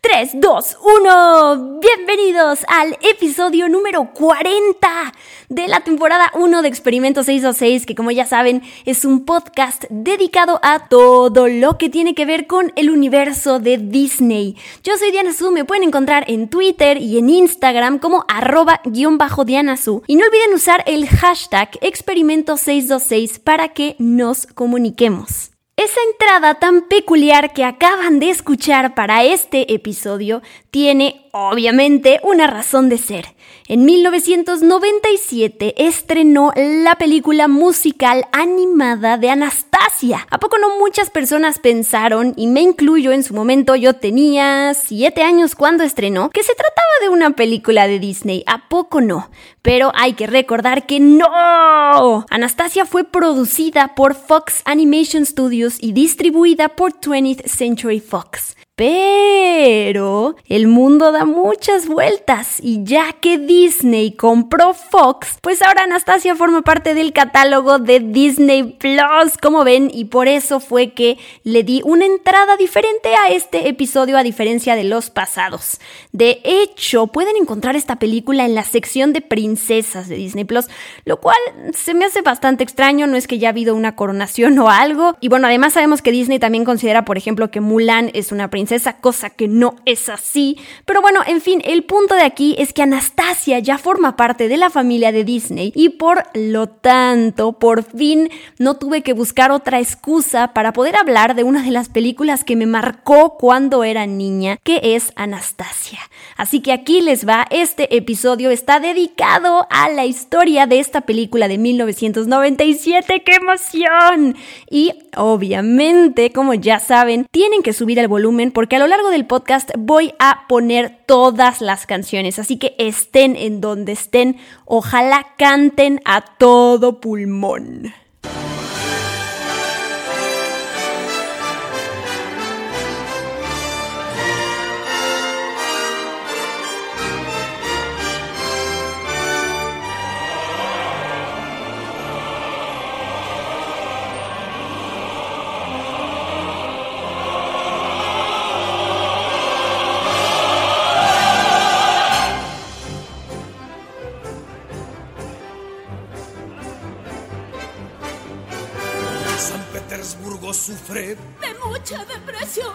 Tres, dos, uno. Bienvenidos al episodio número 40 de la temporada 1 de Experimento 626, que como ya saben es un podcast dedicado a todo lo que tiene que ver con el universo de Disney. Yo soy Diana Su, me pueden encontrar en Twitter y en Instagram como arroba guion bajo Diana. Y no olviden usar el hashtag Experimento 626 para que nos comuniquemos. Esa entrada tan peculiar que acaban de escuchar para este episodio tiene obviamente una razón de ser. En 1997 estrenó la película musical animada de Anastasia. ¿A poco no muchas personas pensaron, y me incluyo en su momento, yo tenía 7 años cuando estrenó, que se trataba de una película de Disney? ¿A poco no? Pero hay que recordar que no. Anastasia fue producida por Fox Animation Studios y distribuida por 20th Century Fox. Pero el mundo da muchas vueltas y ya que Disney compró Fox, pues ahora Anastasia forma parte del catálogo de Disney Plus, como ven, y por eso fue que le di una entrada diferente a este episodio a diferencia de los pasados. De hecho, pueden encontrar esta película en la sección de princesas de Disney Plus, lo cual se me hace bastante extraño, no es que ya ha habido una coronación o algo. Y bueno, además sabemos que Disney también considera, por ejemplo, que Mulan es una princesa esa cosa que no es así. Pero bueno, en fin, el punto de aquí es que Anastasia ya forma parte de la familia de Disney y por lo tanto, por fin no tuve que buscar otra excusa para poder hablar de una de las películas que me marcó cuando era niña, que es Anastasia. Así que aquí les va, este episodio está dedicado a la historia de esta película de 1997, ¡qué emoción! Y obviamente, como ya saben, tienen que subir el volumen porque a lo largo del podcast voy a poner todas las canciones, así que estén en donde estén, ojalá canten a todo pulmón. Sufre de mucha depresión.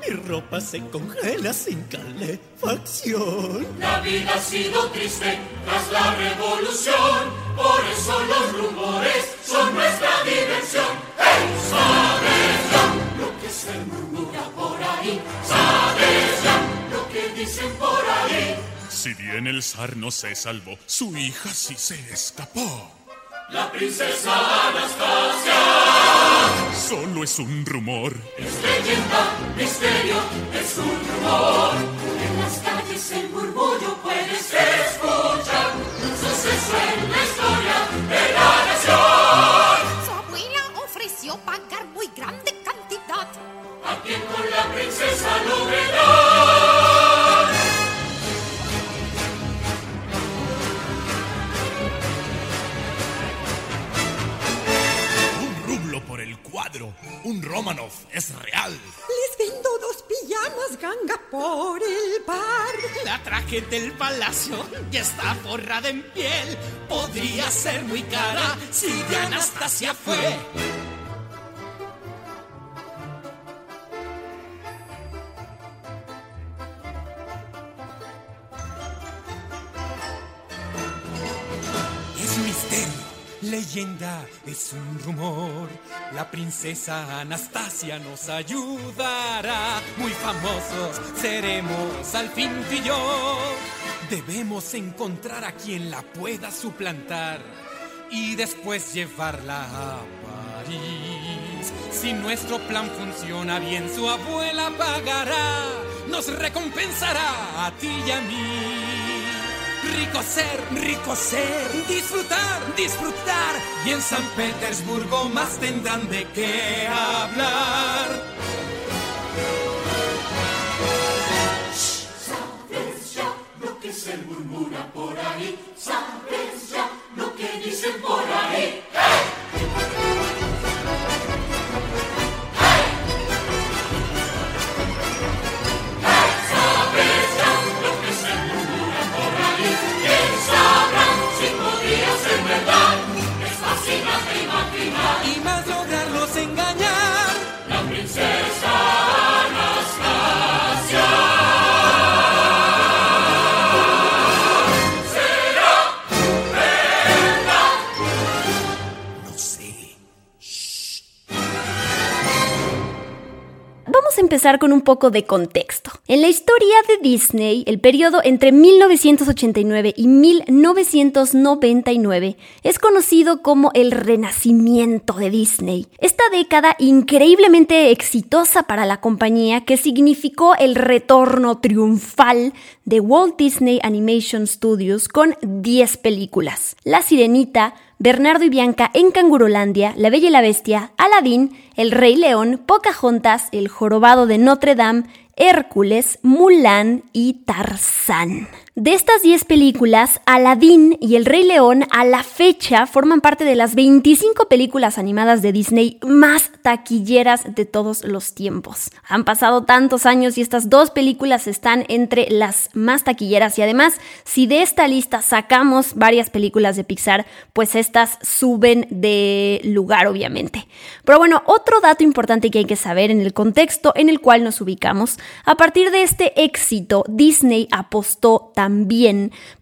Mi ropa se congela sin calefacción. La vida ha sido triste tras la revolución. Por eso los rumores son nuestra diversión. ¡Hey! ¿Sabes ya lo que se murmura por ahí? ¿Sabes ya lo que dicen por ahí? Si bien el zar no se salvó, su hija sí se escapó. La princesa Anastasia. Solo es un rumor. Es leyenda, misterio, es un rumor. En las calles el murmullo puedes escuchar. Un suceso en la historia de la nación. Su abuela ofreció pagar muy grande cantidad. A quien con la princesa logrará. Un Romanov es real. Les vendo dos pijamas ganga por el bar. La traje del palacio ya está forrada en piel. Podría ser muy cara si de Anastasia fue. Es misterio. Leyenda es un rumor. La princesa Anastasia nos ayudará. Muy famosos seremos al fin y yo. Debemos encontrar a quien la pueda suplantar y después llevarla a París. Si nuestro plan funciona bien, su abuela pagará, nos recompensará a ti y a mí. Rico ser, rico ser, disfrutar, disfrutar. Y en San Petersburgo más tendrán de qué hablar. Sabes ya lo que se murmura por ahí, sabes ya lo que dicen por ahí. Sabes Vamos a empezar con un poco de contexto. En la historia de Disney, el periodo entre 1989 y 1999 es conocido como el renacimiento de Disney. Esta década increíblemente exitosa para la compañía que significó el retorno triunfal de Walt Disney Animation Studios con 10 películas. La Sirenita, Bernardo y Bianca en Cangurolandia, La Bella y la Bestia, Aladín, El Rey León, Pocahontas, El Jorobado de Notre Dame, Hércules, Mulan y Tarzán. De estas 10 películas, Aladdin y El Rey León a la fecha forman parte de las 25 películas animadas de Disney más taquilleras de todos los tiempos. Han pasado tantos años y estas dos películas están entre las más taquilleras y además, si de esta lista sacamos varias películas de Pixar, pues estas suben de lugar obviamente. Pero bueno, otro dato importante que hay que saber en el contexto en el cual nos ubicamos, a partir de este éxito, Disney apostó también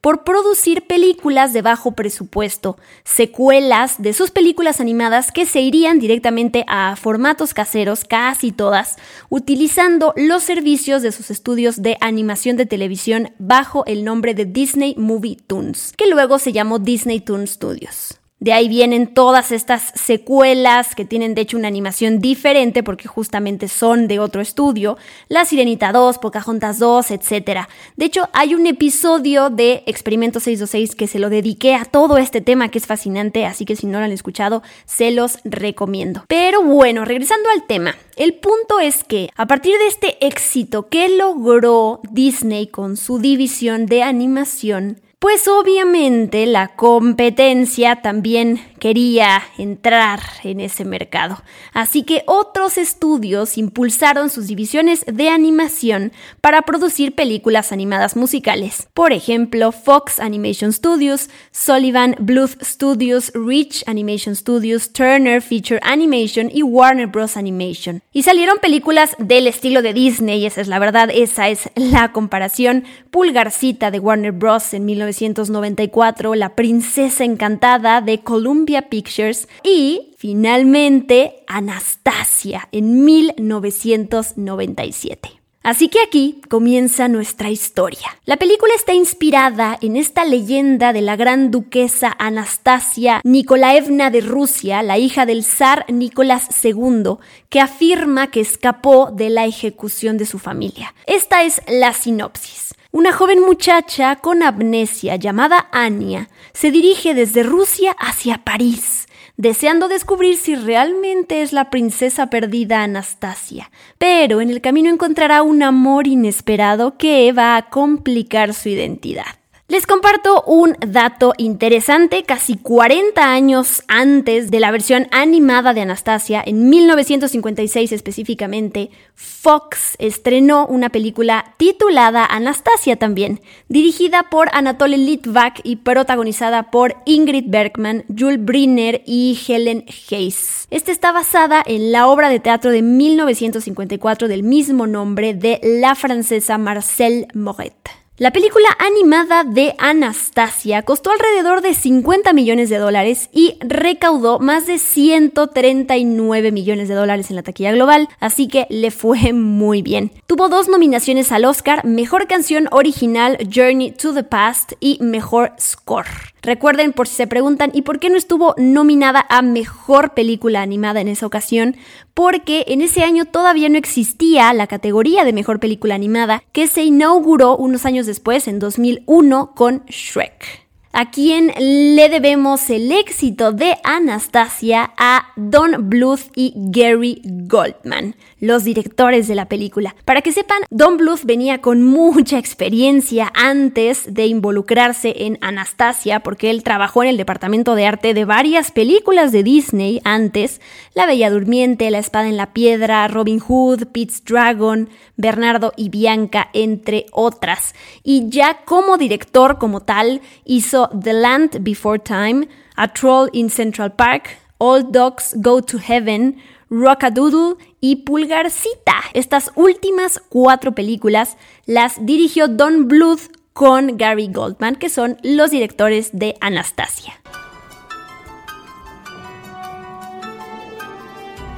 por producir películas de bajo presupuesto, secuelas de sus películas animadas que se irían directamente a formatos caseros, casi todas, utilizando los servicios de sus estudios de animación de televisión bajo el nombre de Disney Movie Toons, que luego se llamó Disney Toon Studios. De ahí vienen todas estas secuelas que tienen de hecho una animación diferente porque justamente son de otro estudio. La Sirenita 2, Pocahontas 2, etc. De hecho, hay un episodio de Experimento 626 que se lo dediqué a todo este tema que es fascinante, así que si no lo han escuchado, se los recomiendo. Pero bueno, regresando al tema. El punto es que a partir de este éxito que logró Disney con su división de animación, pues obviamente la competencia también quería entrar en ese mercado. Así que otros estudios impulsaron sus divisiones de animación para producir películas animadas musicales. Por ejemplo, Fox Animation Studios, Sullivan Bluth Studios, Rich Animation Studios, Turner Feature Animation y Warner Bros. Animation. Y salieron películas del estilo de Disney, esa es la verdad, esa es la comparación. Pulgarcita de Warner Bros. en 1994, La Princesa Encantada de Columbia Pictures y finalmente Anastasia en 1997. Así que aquí comienza nuestra historia. La película está inspirada en esta leyenda de la gran duquesa Anastasia Nikolaevna de Rusia, la hija del zar Nicolás II, que afirma que escapó de la ejecución de su familia. Esta es la sinopsis. Una joven muchacha con amnesia llamada Anya se dirige desde Rusia hacia París, deseando descubrir si realmente es la princesa perdida Anastasia. Pero en el camino encontrará un amor inesperado que va a complicar su identidad. Les comparto un dato interesante, casi 40 años antes de la versión animada de Anastasia, en 1956 específicamente, Fox estrenó una película titulada Anastasia también, dirigida por Anatole Litvak y protagonizada por Ingrid Bergman, Jules Briner y Helen Hayes. Esta está basada en la obra de teatro de 1954 del mismo nombre de la francesa Marcelle Moret. La película animada de Anastasia costó alrededor de 50 millones de dólares y recaudó más de 139 millones de dólares en la taquilla global, así que le fue muy bien. Tuvo dos nominaciones al Oscar, Mejor Canción Original Journey to the Past y Mejor Score. Recuerden, por si se preguntan, ¿y por qué no estuvo nominada a Mejor Película Animada en esa ocasión? Porque en ese año todavía no existía la categoría de Mejor Película Animada, que se inauguró unos años después, en 2001, con Shrek a quien le debemos el éxito de Anastasia a Don Bluth y Gary Goldman, los directores de la película. Para que sepan, Don Bluth venía con mucha experiencia antes de involucrarse en Anastasia, porque él trabajó en el departamento de arte de varias películas de Disney antes, La Bella Durmiente, La Espada en la Piedra, Robin Hood, Pete's Dragon, Bernardo y Bianca, entre otras. Y ya como director como tal, hizo The Land Before Time, A Troll in Central Park, All Dogs Go to Heaven, Rockadoodle y Pulgarcita. Estas últimas cuatro películas las dirigió Don Bluth con Gary Goldman, que son los directores de Anastasia.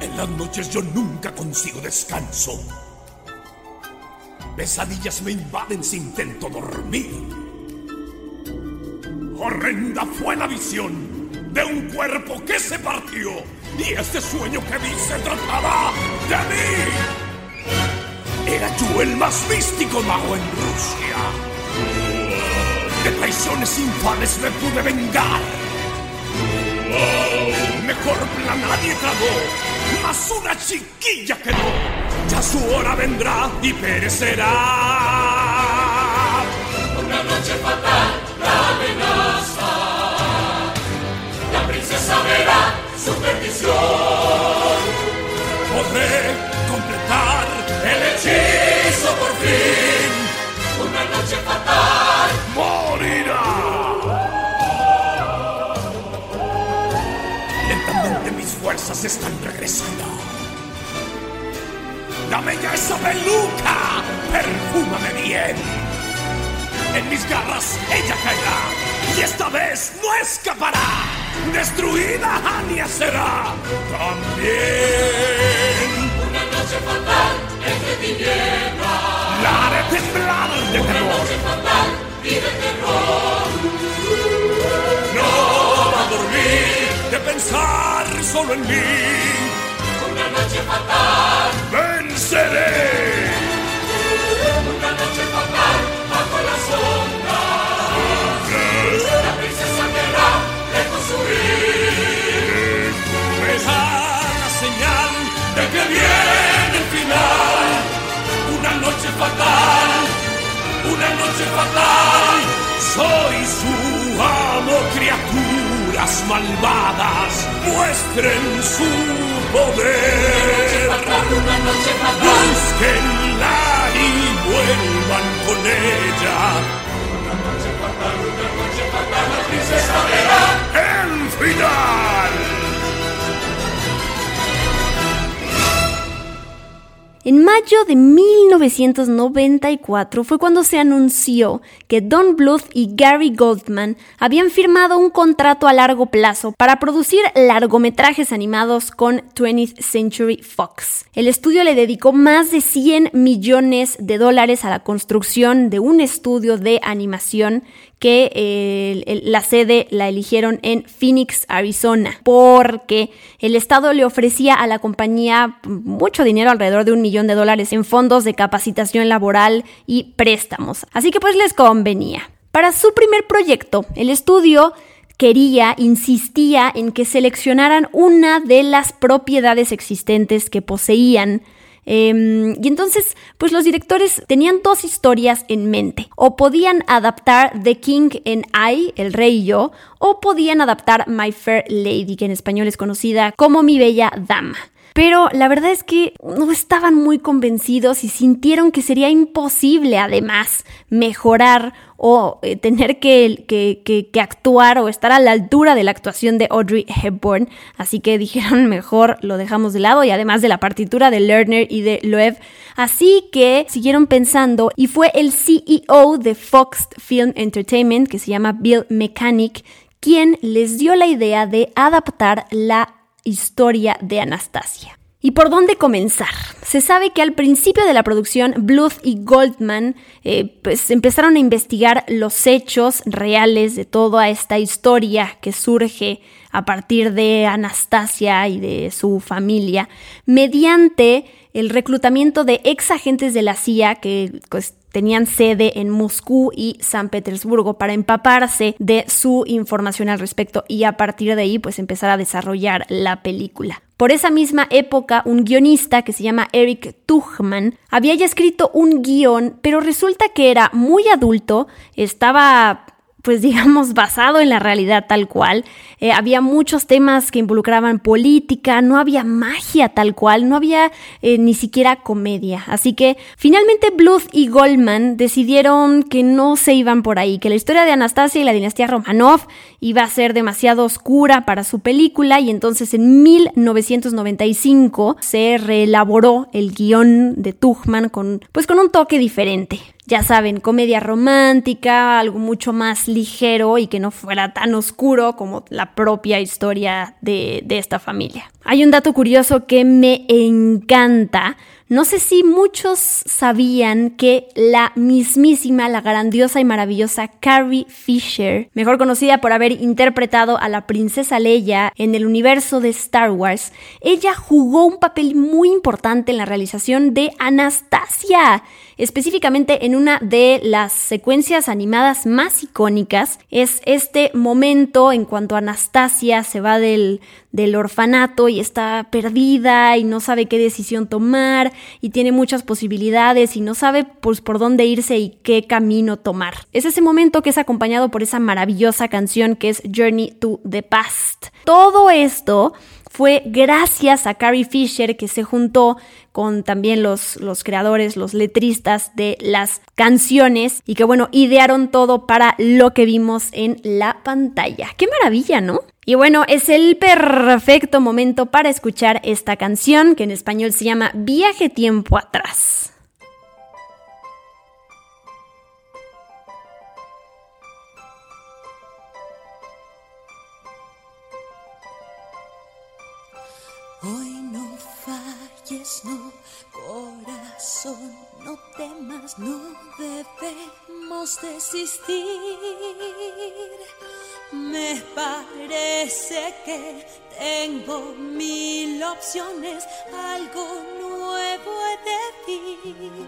En las noches yo nunca consigo descanso. Pesadillas me invaden si intento dormir. Horrenda fue la visión de un cuerpo que se partió y este sueño que vi se trataba de mí. Era yo el más místico mago en Rusia. De traiciones infames me pude vengar. Mejor plan nadie tragó, mas una chiquilla quedó. Ya su hora vendrá y perecerá. Una noche fatal la su perdición. Podré completar el hechizo por fin. Una noche fatal morirá. Lentamente mis fuerzas están regresando. Dame ya esa peluca, perfúmame bien en mis garras ella caerá y esta vez no escapará. Destruida Ania será también. Una noche fatal entre tinieblas. La haré temblar de Una terror. noche fatal y de terror. No va a dormir de pensar solo en mí. Una noche fatal. Venceré. Una noche fatal señal de que viene el final. Una noche fatal, una noche fatal. Soy su amo, criaturas malvadas. Muestren su poder. Una noche fatal. Búsquenla y vuelvan con ella. Una noche fatal, una noche fatal. La princesa verá. El final. En mayo de 1994 fue cuando se anunció que Don Bluth y Gary Goldman habían firmado un contrato a largo plazo para producir largometrajes animados con 20th Century Fox. El estudio le dedicó más de 100 millones de dólares a la construcción de un estudio de animación que la sede la eligieron en Phoenix, Arizona, porque el Estado le ofrecía a la compañía mucho dinero, alrededor de un millón de dólares, en fondos de capacitación laboral y préstamos. Así que pues les convenía. Para su primer proyecto, el estudio quería, insistía en que seleccionaran una de las propiedades existentes que poseían Em, y entonces, pues los directores tenían dos historias en mente. O podían adaptar The King and I, El Rey y Yo, o podían adaptar My Fair Lady, que en español es conocida como Mi Bella Dama. Pero la verdad es que no estaban muy convencidos y sintieron que sería imposible además mejorar o eh, tener que, que- que- actuar o estar a la altura de la actuación de Audrey Hepburn. Así que dijeron mejor lo dejamos de lado y además de la partitura de Lerner y de Loeb. Así que siguieron pensando y fue el CEO de Fox Film Entertainment, que se llama Bill Mechanic, quien les dio la idea de adaptar la historia de Anastasia. ¿Y por dónde comenzar? Se sabe que al principio de la producción, Bluth y Goldman eh, pues empezaron a investigar los hechos reales de toda esta historia que surge a partir de Anastasia y de su familia mediante el reclutamiento de ex agentes de la CIA que pues, tenían sede en Moscú y San Petersburgo para empaparse de su información al respecto y a partir de ahí pues empezar a desarrollar la película. Por esa misma época, un guionista que se llama Eric Tuchman había ya escrito un guion, pero resulta que era muy adulto, estaba pues digamos, basado en la realidad tal cual. Eh, había muchos temas que involucraban política, no había magia tal cual, no había eh, ni siquiera comedia. Así que finalmente Bluth y Goldman decidieron que no se iban por ahí, que la historia de Anastasia y la dinastía Romanov iba a ser demasiado oscura para su película y entonces en 1995 se reelaboró el guion de Tuchman con, pues con un toque diferente ya saben, comedia romántica, algo mucho más ligero y que no fuera tan oscuro como la propia historia de, de, esta familia. Hay un dato curioso que me encanta. No sé si muchos sabían que la mismísima, la grandiosa y maravillosa Carrie Fisher, mejor conocida por haber interpretado a la princesa Leia en el universo de Star Wars, ella jugó un papel muy importante en la realización de Anastasia específicamente en una de las secuencias animadas más icónicas. Es este momento en cuanto Anastasia se va del, del orfanato y está perdida y no sabe qué decisión tomar y tiene muchas posibilidades y no sabe pues, por dónde irse y qué camino tomar. Es ese momento que es acompañado por esa maravillosa canción que es Journey to the Past. Todo esto fue gracias a Carrie Fisher que se juntó con también los, los creadores, los letristas de las canciones y que bueno, idearon todo para lo que vimos en la pantalla. ¡Qué maravilla, ¿no? Y bueno, es el perfecto momento para escuchar esta canción que en español se llama Viaje tiempo atrás. No, corazón, no temas, no debemos desistir. Me parece que tengo mil opciones, algo nuevo he de vivir.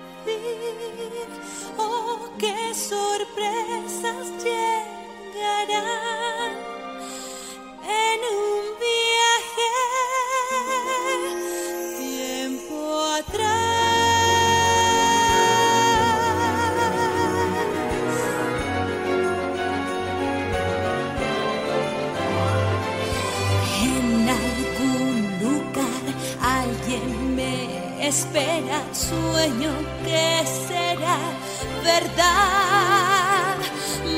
Oh, qué sorpresas llegarán espera, sueño que será verdad.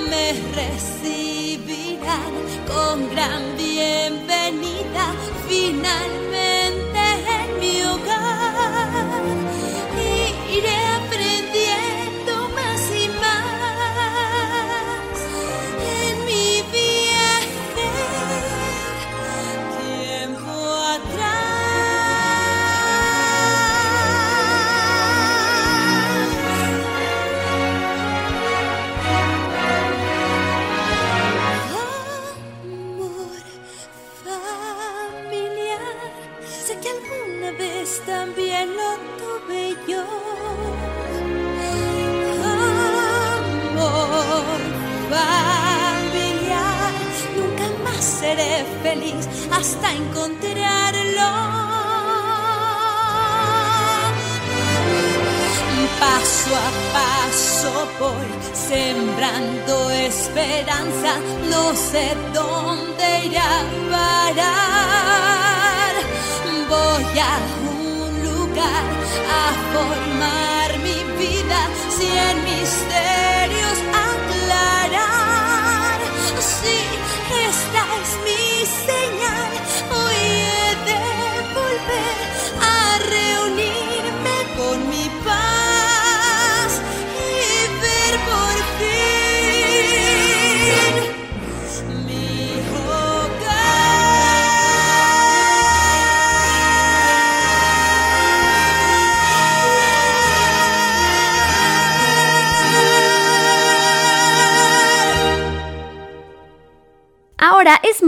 Me recibirán con gran bienvenida finalmente feliz hasta encontrarlo. Paso a paso voy sembrando esperanza, no sé dónde irá a parar. Voy a un lugar a formar mi vida, cien misterios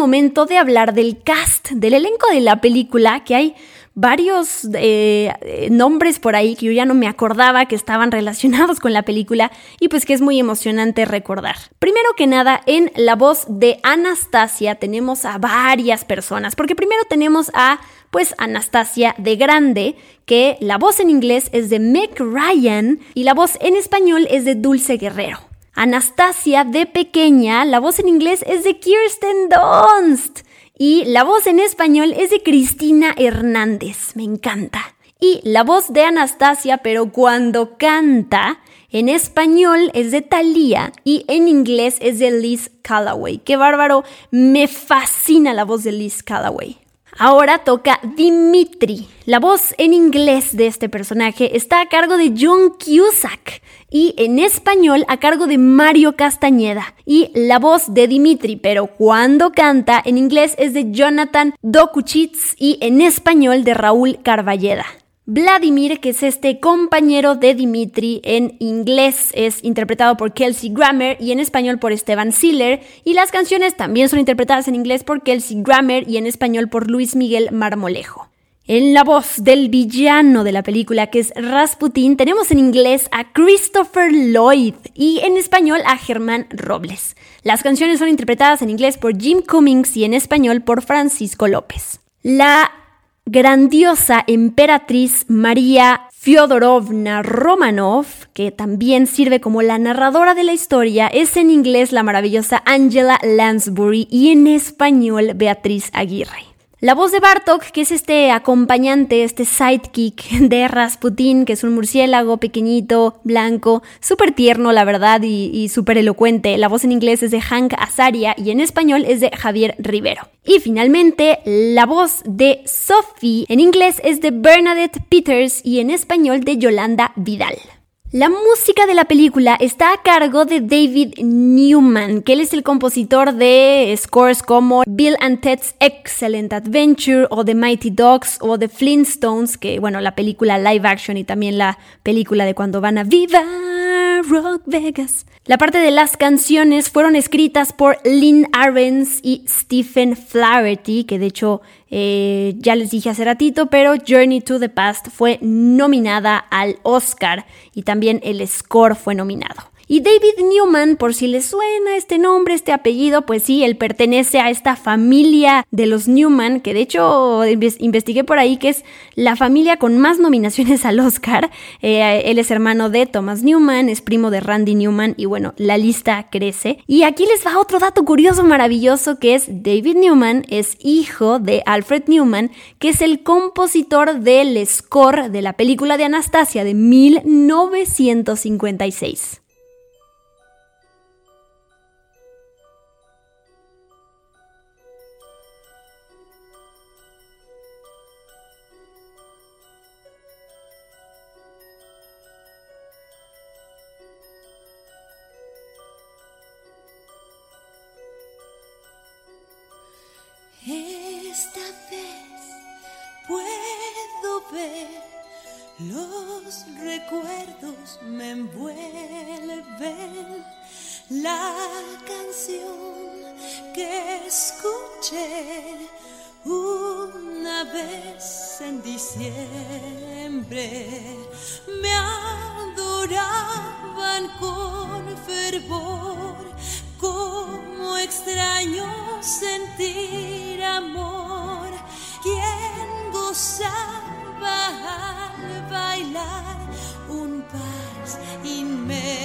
momento de hablar del cast, del elenco de la película, que hay varios eh, nombres por ahí que yo ya no me acordaba que estaban relacionados con la película y pues que es muy emocionante recordar. Primero que nada, en la voz de Anastasia tenemos a varias personas, porque primero tenemos a pues Anastasia de Grande, que la voz en inglés es de Meg Ryan y la voz en español es de Dulce Guerrero. Anastasia de pequeña, la voz en inglés es de Kirsten Dunst. Y la voz en español es de Cristina Hernández, me encanta. Y la voz de Anastasia, pero cuando canta, en español es de Thalía y en inglés es de Liz Callaway. Qué bárbaro, me fascina la voz de Liz Callaway. Ahora toca Dimitri. La voz en inglés de este personaje está a cargo de John Cusack y en español a cargo de Mario Castañeda. Y la voz de Dimitri, pero cuando canta en inglés es de Jonathan Dokuchitz y en español de Raúl Carballeda. Vladimir, que es este compañero de Dimitri en inglés, es interpretado por Kelsey Grammer y en español por Esteban Siller, y las canciones también son interpretadas en inglés por Kelsey Grammer y en español por Luis Miguel Marmolejo. En la voz del villano de la película, que es Rasputin, tenemos en inglés a Christopher Lloyd y en español a Germán Robles. Las canciones son interpretadas en inglés por Jim Cummings y en español por Francisco López. La grandiosa emperatriz María Fyodorovna Romanov, que también sirve como la narradora de la historia, es en inglés la maravillosa Angela Lansbury y en español Beatriz Aguirre. La voz de Bartok, que es este acompañante, este sidekick de Rasputin, que es un murciélago pequeñito, blanco, súper tierno, la verdad, y, súper elocuente. La voz en inglés es de Hank Azaria y en español es de Javier Rivero. Y finalmente, la voz de Sophie en inglés es de Bernadette Peters y en español de Yolanda Vidal. La música de la película está a cargo de David Newman, que él es el compositor de scores como Bill and Ted's Excellent Adventure o The Mighty Dogs o The Flintstones, que bueno, la película live action y también la película de cuando van a Viva Rock Vegas. La parte de las canciones fueron escritas por Lynn Arens y Stephen Flaherty, que de hecho eh, ya les dije hace ratito, pero Journey to the Past fue nominada al Oscar y también el score fue nominado. Y David Newman, por si le suena este nombre, este apellido, pues sí, él pertenece a esta familia de los Newman, que de hecho investigué por ahí que es la familia con más nominaciones al Oscar. Eh, él es hermano de Thomas Newman, es primo de Randy Newman y bueno, la lista crece. Y aquí les va otro dato curioso, maravilloso, que es David Newman es hijo de Alfred Newman, que es el compositor del score de la película de Anastasia de 1956. Los recuerdos me envuelven la canción que escuché una vez en diciembre me adoraban con fervor como extraño sentir amor. Quien gozaba al bailar un vals inmemorial.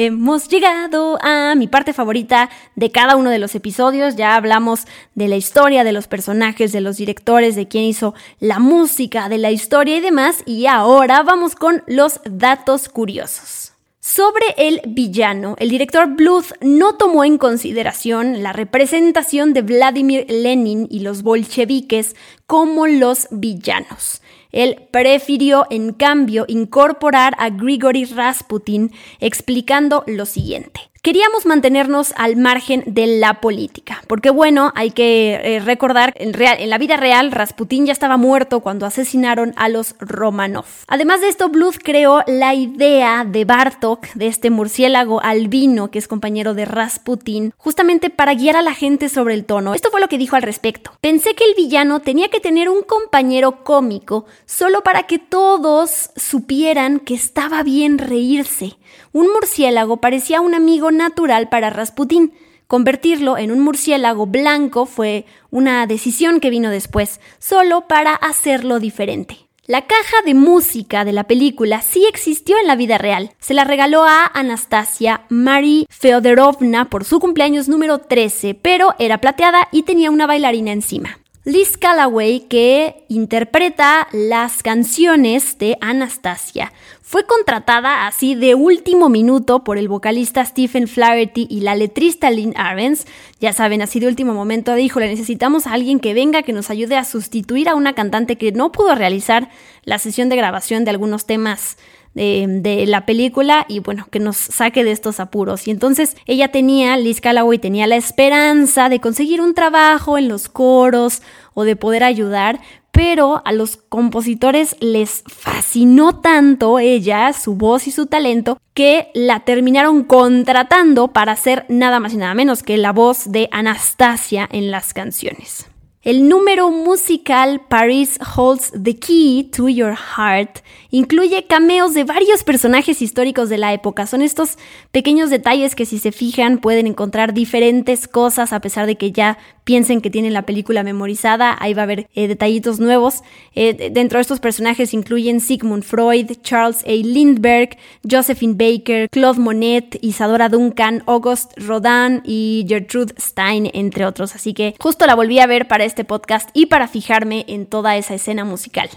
Hemos llegado a mi parte favorita de cada uno de los episodios. Ya hablamos de la historia, de los personajes, de los directores, de quién hizo la música, de la historia y demás. Y ahora vamos con los datos curiosos. Sobre el villano, el director Bluth no tomó en consideración la representación de Vladimir Lenin y los bolcheviques como los villanos. Él prefirió, en cambio, incorporar a Grigory Rasputin explicando lo siguiente. Queríamos mantenernos al margen de la política, porque bueno, hay que eh, recordar, en, en la vida real, Rasputin ya estaba muerto cuando asesinaron a los Romanov. Además de esto, Bluth creó la idea de Bartok, de este murciélago albino que es compañero de Rasputin, justamente para guiar a la gente sobre el tono. Esto fue lo que dijo al respecto. Pensé que el villano tenía que tener un compañero cómico solo para que todos supieran que estaba bien reírse. Un murciélago parecía un amigo natural para Rasputín. Convertirlo en un murciélago blanco fue una decisión que vino después, solo para hacerlo diferente. La caja de música de la película sí existió en la vida real. Se la regaló a Anastasia Marie Feodorovna por su cumpleaños número 13, pero era plateada y tenía una bailarina encima. Liz Callaway, que interpreta las canciones de Anastasia, fue contratada así de último minuto por el vocalista Stephen Flaherty y la letrista Lynn Arens. Ya saben, así de último momento dijo, le necesitamos a alguien que venga, que nos ayude a sustituir a una cantante que no pudo realizar la sesión de grabación de algunos temas de, la película y bueno, que nos saque de estos apuros. Y entonces ella tenía, Liz Calloway tenía la esperanza de conseguir un trabajo en los coros o de poder ayudar, pero a los compositores les fascinó tanto ella, su voz y su talento, que la terminaron contratando para hacer nada más y nada menos que la voz de Anastasia en las canciones. El número musical Paris Holds the Key to Your Heart incluye cameos de varios personajes históricos de la época. Son estos pequeños detalles que si se fijan pueden encontrar diferentes cosas a pesar de que ya piensen que tienen la película memorizada. Ahí va a haber eh, detallitos nuevos. Eh, dentro de estos personajes incluyen Sigmund Freud, Charles A. Lindbergh, Josephine Baker, Claude Monet, Isadora Duncan, August Rodin y Gertrude Stein, entre otros. Así que justo la volví a ver para este podcast y para fijarme en toda esa escena musical.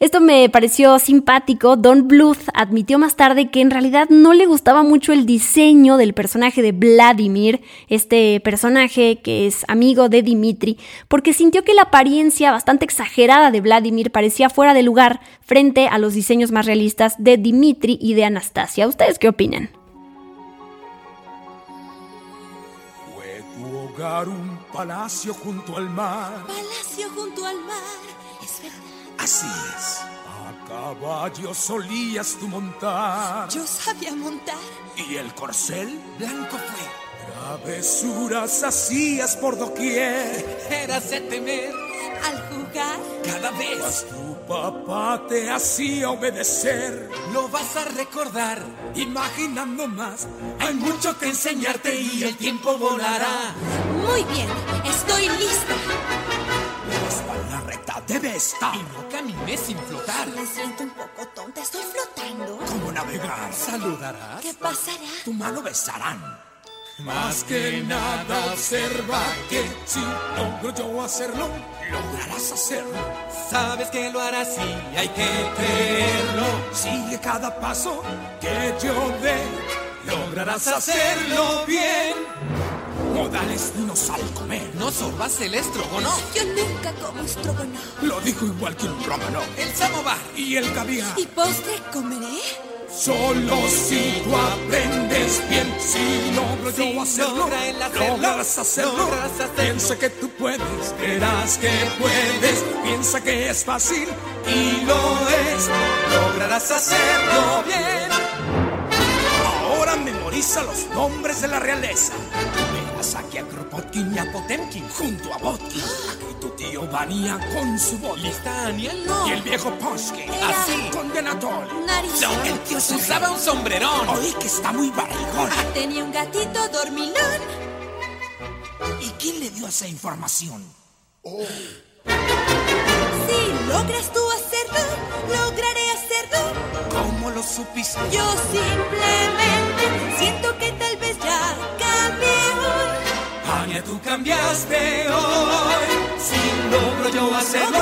Esto me pareció simpático. Don Bluth admitió más tarde que en realidad no le gustaba mucho el diseño del personaje de Vladimir, este personaje que es amigo de Dimitri, porque sintió que la apariencia bastante exagerada de Vladimir parecía fuera de lugar frente a los diseños más realistas de Dimitri y de Anastasia. ¿Ustedes qué opinan? Fue tu hogar un palacio junto al mar. Palacio junto al mar, es verdad. Así es. A caballo solías tú montar. Yo sabía montar. ¿Y el corcel? Blanco fue. Travesuras hacías por doquier. Eras de temer Al jugar, cada vez. Mas tu papá te hacía obedecer. Lo vas a recordar, imaginando más. Hay mucho que enseñarte y el tiempo volará. muy bien, estoy lista. La espalda recta debe estar. Y no camines sin flotar. Me siento un poco tonta, estoy flotando. ¿Cómo navegar? ¿Saludarás? ¿Qué pasará? Tu mano besarán. Más que nada observa que si logro yo hacerlo, lograrás hacerlo. Sabes que lo harás y hay que creerlo. Sigue cada paso que yo dé, Lograrás hacerlo bien. no dales unos al comer. No sorbas el estrogono. Yo nunca como estrogonoff. Lo dijo igual que un romano. El samovar. Y el caviar. ¿Y postre comeré? Solo si tú aprendes bien, si logro Si yo hacerlo, hacerlo, lograrás hacerlo. hacerlo. Piensa que tú puedes, verás que puedes. Piensa que es fácil y lo es. Lograrás hacerlo bien. Ahora memoriza los nombres de la realeza. Verás aquí a Kropotkin y a Potemkin junto a Botkin. Tío Vania con su boli. ¿Lista, Aniel? Y el viejo Ponsky. Así. Con Denatol. Nariz. No, el tío se usaba un sombrerón. Oí que está muy barrigón. Tenía un gatito dormilón. ¿Y quién le dio esa información? Si logras tú hacerlo, lograré hacerlo. ¿Cómo lo supiste. Yo simplemente siento que tal vez ya Anya, tú cambiaste hoy. Si logro yo hacerlo,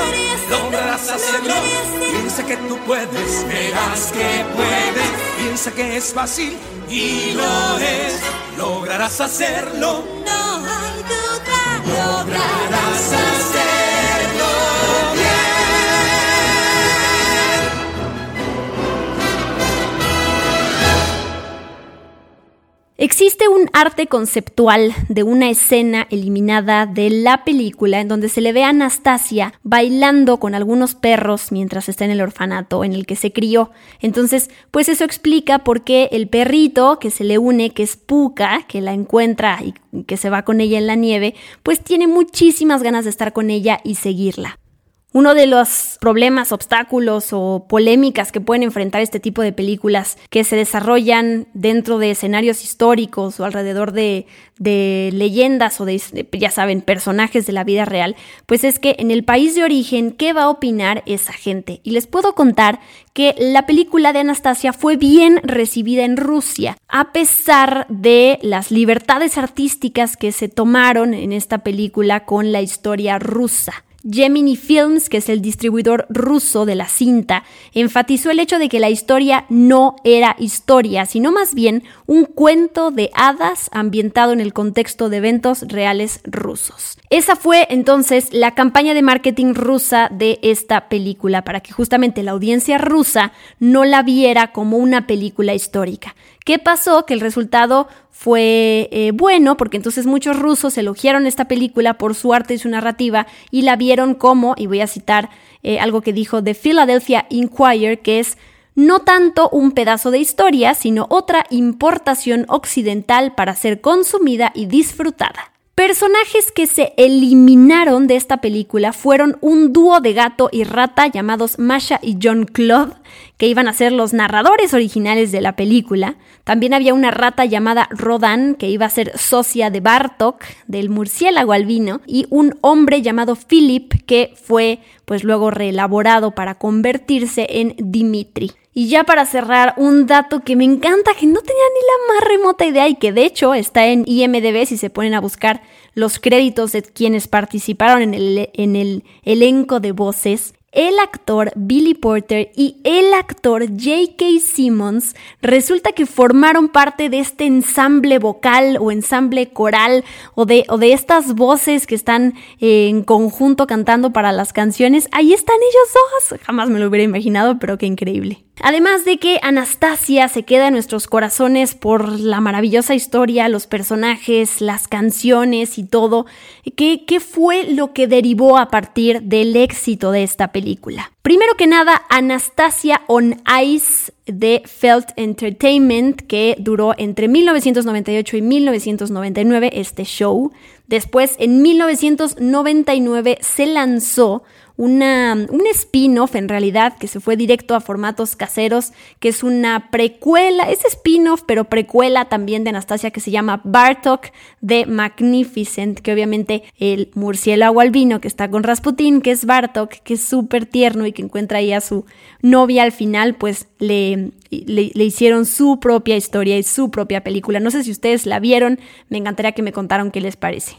lograrás hacerlo. Piensa que tú puedes, verás que puedes. Piensa que es fácil y lo es. Lograrás hacerlo. No hay duda, Lograrás hacerlo Existe un arte conceptual de una escena eliminada de la película en donde se le ve a Anastasia bailando con algunos perros mientras está en el orfanato en el que se crió. Entonces, pues eso explica por qué el perrito que se le une, que es Puka, que la encuentra y que se va con ella en la nieve, pues tiene muchísimas ganas de estar con ella y seguirla. Uno de los problemas, obstáculos o polémicas que pueden enfrentar este tipo de películas que se desarrollan dentro de escenarios históricos o alrededor de, leyendas o de, ya saben, personajes de la vida real, pues es que en el país de origen, ¿qué va a opinar esa gente? Y les puedo contar que la película de Anastasia fue bien recibida en Rusia, a pesar de las libertades artísticas que se tomaron en esta película con la historia rusa. Gemini Films, que es el distribuidor ruso de la cinta, enfatizó el hecho de que la historia no era historia, sino más bien un cuento de hadas ambientado en el contexto de eventos reales rusos. Esa fue entonces la campaña de marketing rusa de esta película, para que justamente la audiencia rusa no la viera como una película histórica. ¿Qué pasó? Que el resultado fue eh, bueno, porque entonces muchos rusos elogiaron esta película por su arte y su narrativa y la vieron como, y voy a citar eh, algo que dijo The Philadelphia Inquirer, que es no tanto un pedazo de historia, sino otra importación occidental para ser consumida y disfrutada. Personajes que se eliminaron de esta película fueron un dúo de gato y rata llamados Masha y John Claude, que iban a ser los narradores originales de la película. También había una rata llamada Rodan, que iba a ser socia de Bartok, del murciélago albino, y un hombre llamado Philip, que fue pues luego reelaborado para convertirse en Dimitri. Y ya para cerrar, un dato que me encanta, que no tenía ni la más remota idea y que de hecho está en IMDB si se ponen a buscar los créditos de quienes participaron en el, en el elenco de voces el actor Billy Porter y el actor J.K. Simmons resulta que formaron parte de este ensamble vocal o ensamble coral o de, o de estas voces que están en conjunto cantando para las canciones. Ahí están ellos dos. Jamás me lo hubiera imaginado, pero qué increíble. Además de que Anastasia se queda en nuestros corazones por la maravillosa historia, los personajes, las canciones y todo, ¿qué, ¿qué, fue lo que derivó a partir del éxito de esta película? Primero que nada, Anastasia on Ice de Felt Entertainment, que duró entre 1998 y 1999 este show. Después, en 1999 se lanzó una, un spin-off en realidad que se fue directo a formatos caseros, que es una precuela, es spin-off, pero precuela también de Anastasia que se llama Bartok de Magnificent, que obviamente el murciélago albino que está con Rasputin, que es Bartok, que es súper tierno y que encuentra ahí a su novia al final, pues le, le, le, hicieron su propia historia y su propia película. No sé si ustedes la vieron, me encantaría que me contaron qué les parece.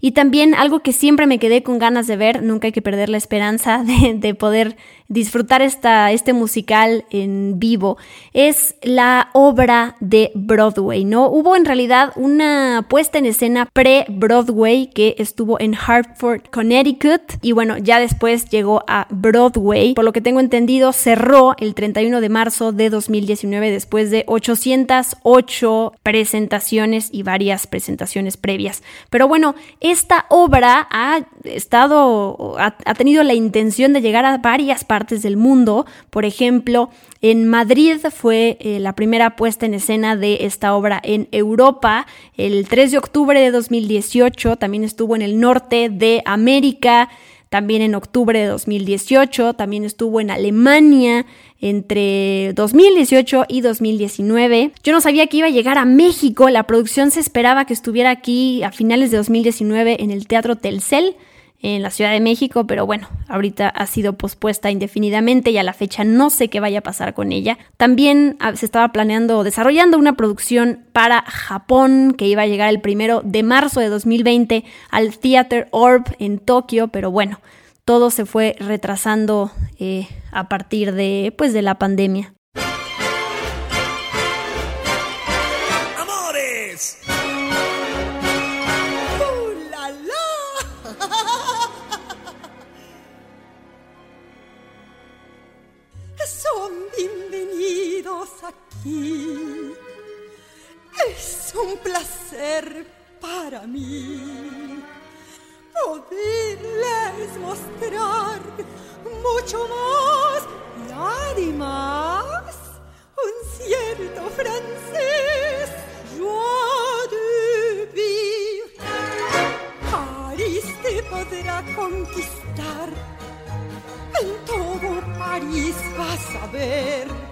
Y también algo que siempre me quedé con ganas de ver, nunca hay que perder la esperanza de, de poder disfrutar esta, este musical en vivo, es la obra de Broadway, ¿no? Hubo en realidad una puesta en escena pre-Broadway que estuvo en Hartford, Connecticut, y bueno, ya después llegó a Broadway. Por lo que tengo entendido, cerró el 31 de marzo de 2019 después de 808 presentaciones y varias presentaciones previas. Pero bueno, esta obra ha estado, ha, tenido la intención de llegar a varias partes del mundo. Por ejemplo, en Madrid fue eh, la primera puesta en escena de esta obra en Europa. El 3 de octubre de 2018 también estuvo en el norte de América. También en octubre de 2018, también estuvo en Alemania entre 2018 y 2019. Yo no sabía que iba a llegar a México, la producción se esperaba que estuviera aquí a finales de 2019 en el Teatro Telcel en la Ciudad de México, pero bueno, ahorita ha sido pospuesta indefinidamente y a la fecha no sé qué vaya a pasar con ella. También ah, se estaba planeando, desarrollando una producción para Japón que iba a llegar el primero de marzo de 2020 al Theater Orb en Tokio, pero bueno, todo se fue retrasando eh, a partir de, pues, de la pandemia. Aquí. Es un placer para mí poderles mostrar mucho más y más un cierto francés. París te podrá conquistar, en todo París vas a ver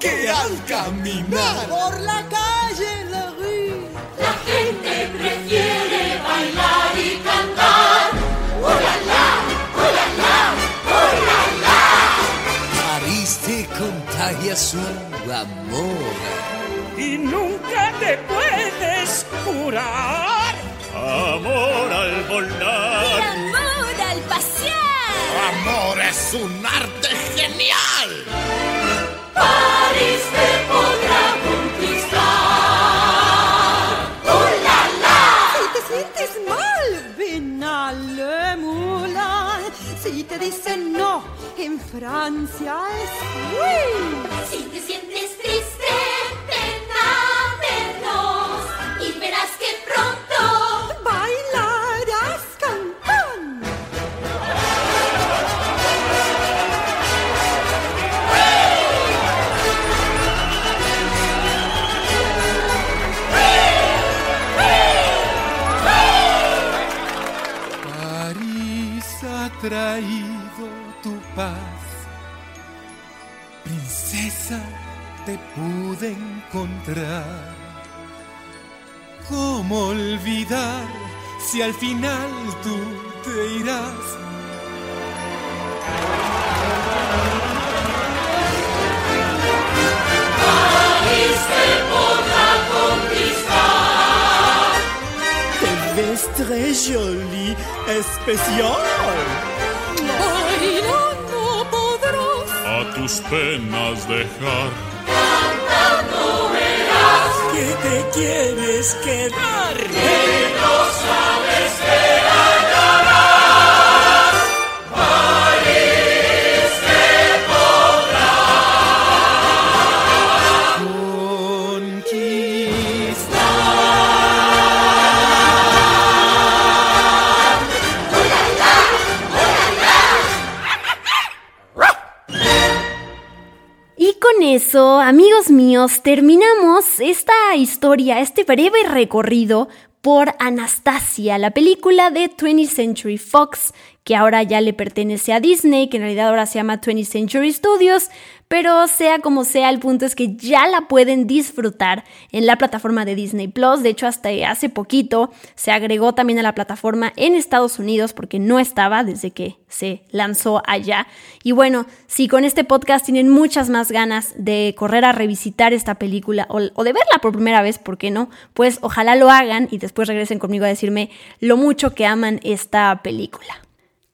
que al caminar por la calle, la rue, la gente prefiere bailar y cantar. ¡Ulala! ¡Ulala! ¡Ulala! París te contagia su amor. Y nunca te puedes curar. Amor al volar. amor al pasear. Amor es un arte genial. Francia es. Si te sientes triste, ven a vernos y verás que pronto bailarás cantón. París ha pude encontrar. ¿Cómo olvidar si al final tú te irás? París te podrá conquistar. Te ves très jolie, especial. Bailando podrás. A tus penas dejar. Que te quieres quedar. Amigos míos, terminamos esta historia, este breve recorrido por Anastasia, la película de 20th Century Fox, que ahora ya le pertenece a Disney, que en realidad ahora se llama 20th Century Studios, pero sea como sea, el punto es que ya la pueden disfrutar en la plataforma de Disney Plus. De hecho, hasta hace poquito se agregó también a la plataforma en Estados Unidos porque no estaba desde que se lanzó allá. Y bueno, si con este podcast tienen muchas más ganas de correr a revisitar esta película o, o de verla por primera vez, ¿por qué no? Pues ojalá lo hagan y después regresen conmigo a decirme lo mucho que aman esta película.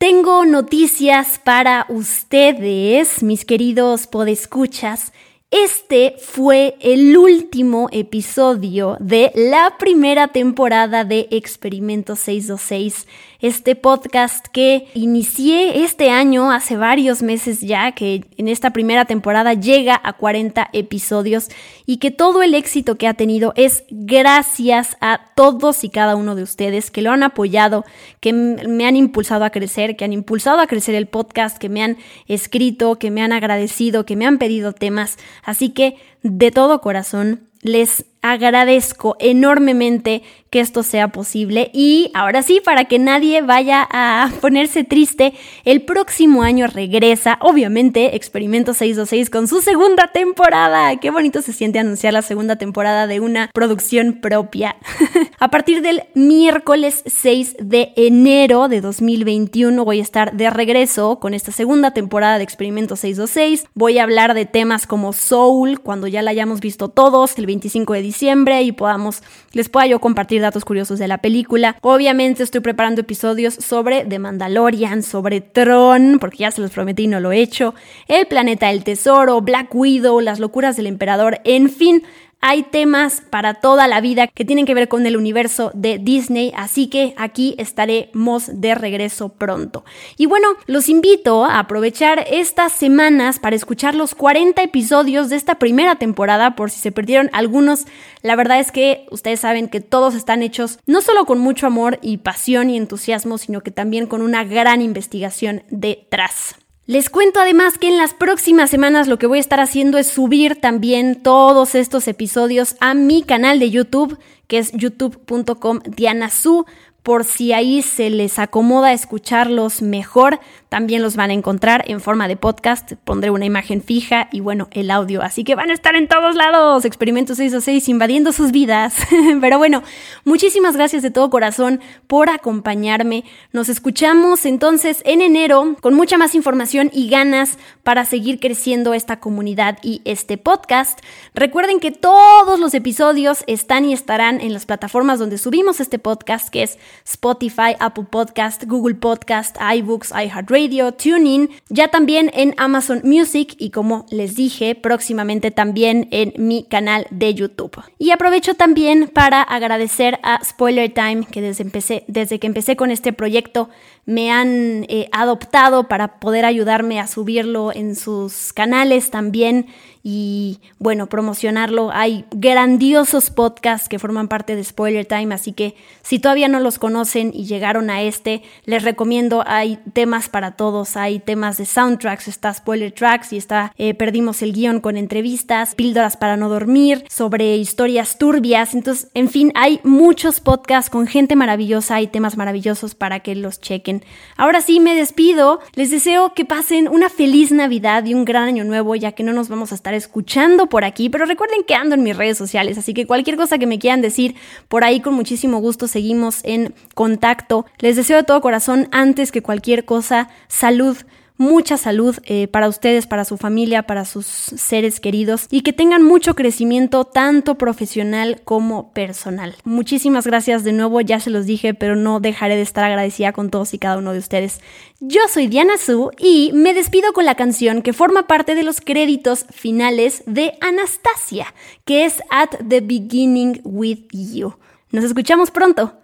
Tengo noticias para ustedes, mis queridos podescuchas. Este fue el último episodio de la primera temporada de Experimento 626, este podcast que inicié este año, hace varios meses ya, que en esta primera temporada llega a 40 episodios y que todo el éxito que ha tenido es gracias a todos y cada uno de ustedes que lo han apoyado, que me han impulsado a crecer, que han impulsado a crecer el podcast, que me han escrito, que me han agradecido, que me han pedido temas. Así que de todo corazón les agradezco enormemente que esto sea posible y ahora sí, para que nadie vaya a ponerse triste, el próximo año regresa, obviamente, Experimento 626 con su segunda temporada. Qué bonito se siente anunciar la segunda temporada de una producción propia. a partir del miércoles 6 de enero de 2021 voy a estar de regreso con esta segunda temporada de Experimento 626. Voy a hablar de temas como Soul, cuando ya la hayamos visto todos, el 25 de diciembre y podamos, les pueda yo compartir datos curiosos de la película. Obviamente estoy preparando episodios sobre The Mandalorian, sobre Tron, porque ya se los prometí y no lo he hecho, El Planeta del Tesoro, Black Widow, Las Locuras del Emperador, en fin, hay temas para toda la vida que tienen que ver con el universo de Disney, así que aquí estaremos de regreso pronto. Y bueno, los invito a aprovechar estas semanas para escuchar los 40 episodios de esta primera temporada, por si se perdieron algunos. La verdad es que ustedes saben que todos están hechos no solo con mucho amor y pasión y entusiasmo, sino que también con una gran investigación detrás. Les cuento además que en las próximas semanas lo que voy a estar haciendo es subir también todos estos episodios a mi canal de YouTube, que es youtube.com dianasu por si ahí se les acomoda escucharlos mejor, también los van a encontrar en forma de podcast. Pondré una imagen fija y bueno, el audio. Así que van a estar en todos lados. Experimentos 606 invadiendo sus vidas. Pero bueno, muchísimas gracias de todo corazón por acompañarme. Nos escuchamos entonces en enero con mucha más información y ganas para seguir creciendo esta comunidad y este podcast. Recuerden que todos los episodios están y estarán en las plataformas donde subimos este podcast, que es Spotify, Apple Podcast, Google Podcast, iBooks, iHeartRadio, TuneIn, ya también en Amazon Music y como les dije, próximamente también en mi canal de YouTube. Y aprovecho también para agradecer a Spoiler Time que desde, empecé, desde que empecé con este proyecto me han eh, adoptado para poder ayudarme a subirlo en sus canales también y bueno, promocionarlo. Hay grandiosos podcasts que forman parte de Spoiler Time, así que si todavía no los conocen y llegaron a este, les recomiendo, hay temas para todos, hay temas de soundtracks, está Spoiler Tracks y está eh, Perdimos el guion con entrevistas, píldoras para no dormir, sobre historias turbias, entonces, en fin, hay muchos podcasts con gente maravillosa, hay temas maravillosos para que los chequen. Ahora sí, me despido, les deseo que pasen una feliz Navidad y un gran año nuevo, ya que no nos vamos a estar escuchando por aquí, pero recuerden que ando en mis redes sociales, así que cualquier cosa que me quieran decir por ahí con muchísimo gusto seguimos en contacto. Les deseo de todo corazón, antes que cualquier cosa, salud mucha salud eh, para ustedes, para su familia, para sus seres queridos y que tengan mucho crecimiento tanto profesional como personal. Muchísimas gracias de nuevo, ya se los dije, pero no dejaré de estar agradecida con todos y cada uno de ustedes. Yo soy Diana Su y me despido con la canción que forma parte de los créditos finales de Anastasia, que es At the Beginning with You. Nos escuchamos pronto.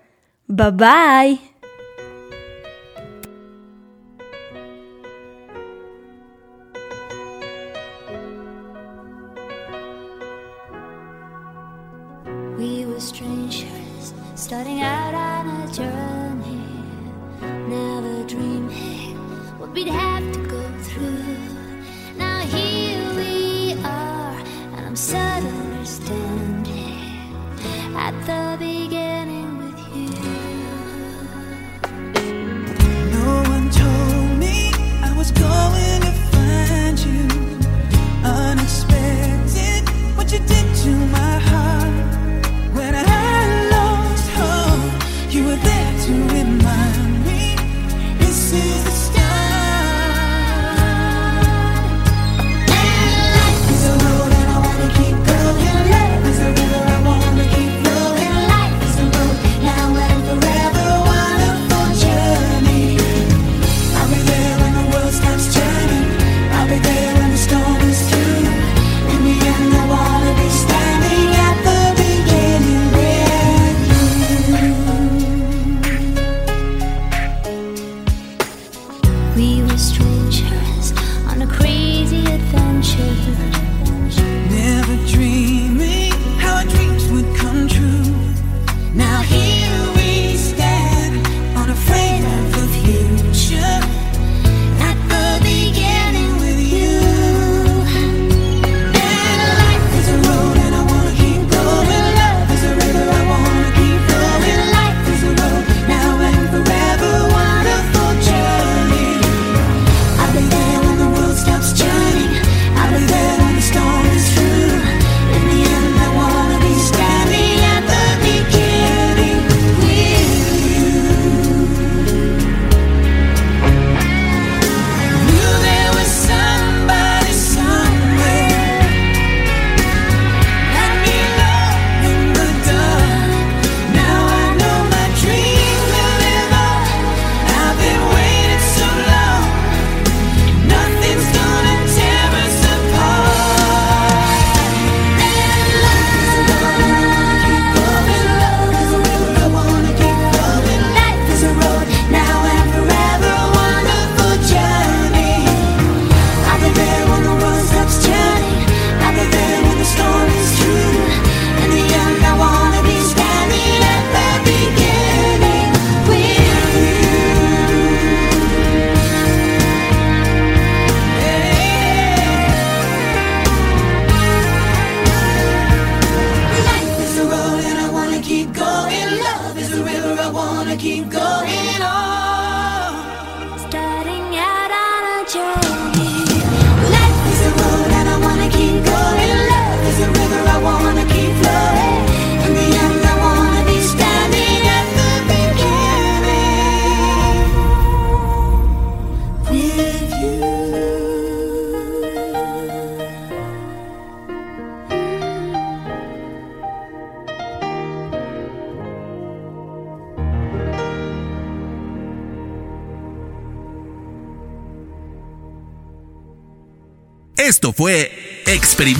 Bye bye. Strangers, starting out on a journey, never dreaming what we'd have to go through. Now here we are, and I'm suddenly standing at the beginning with you. No one told me I was going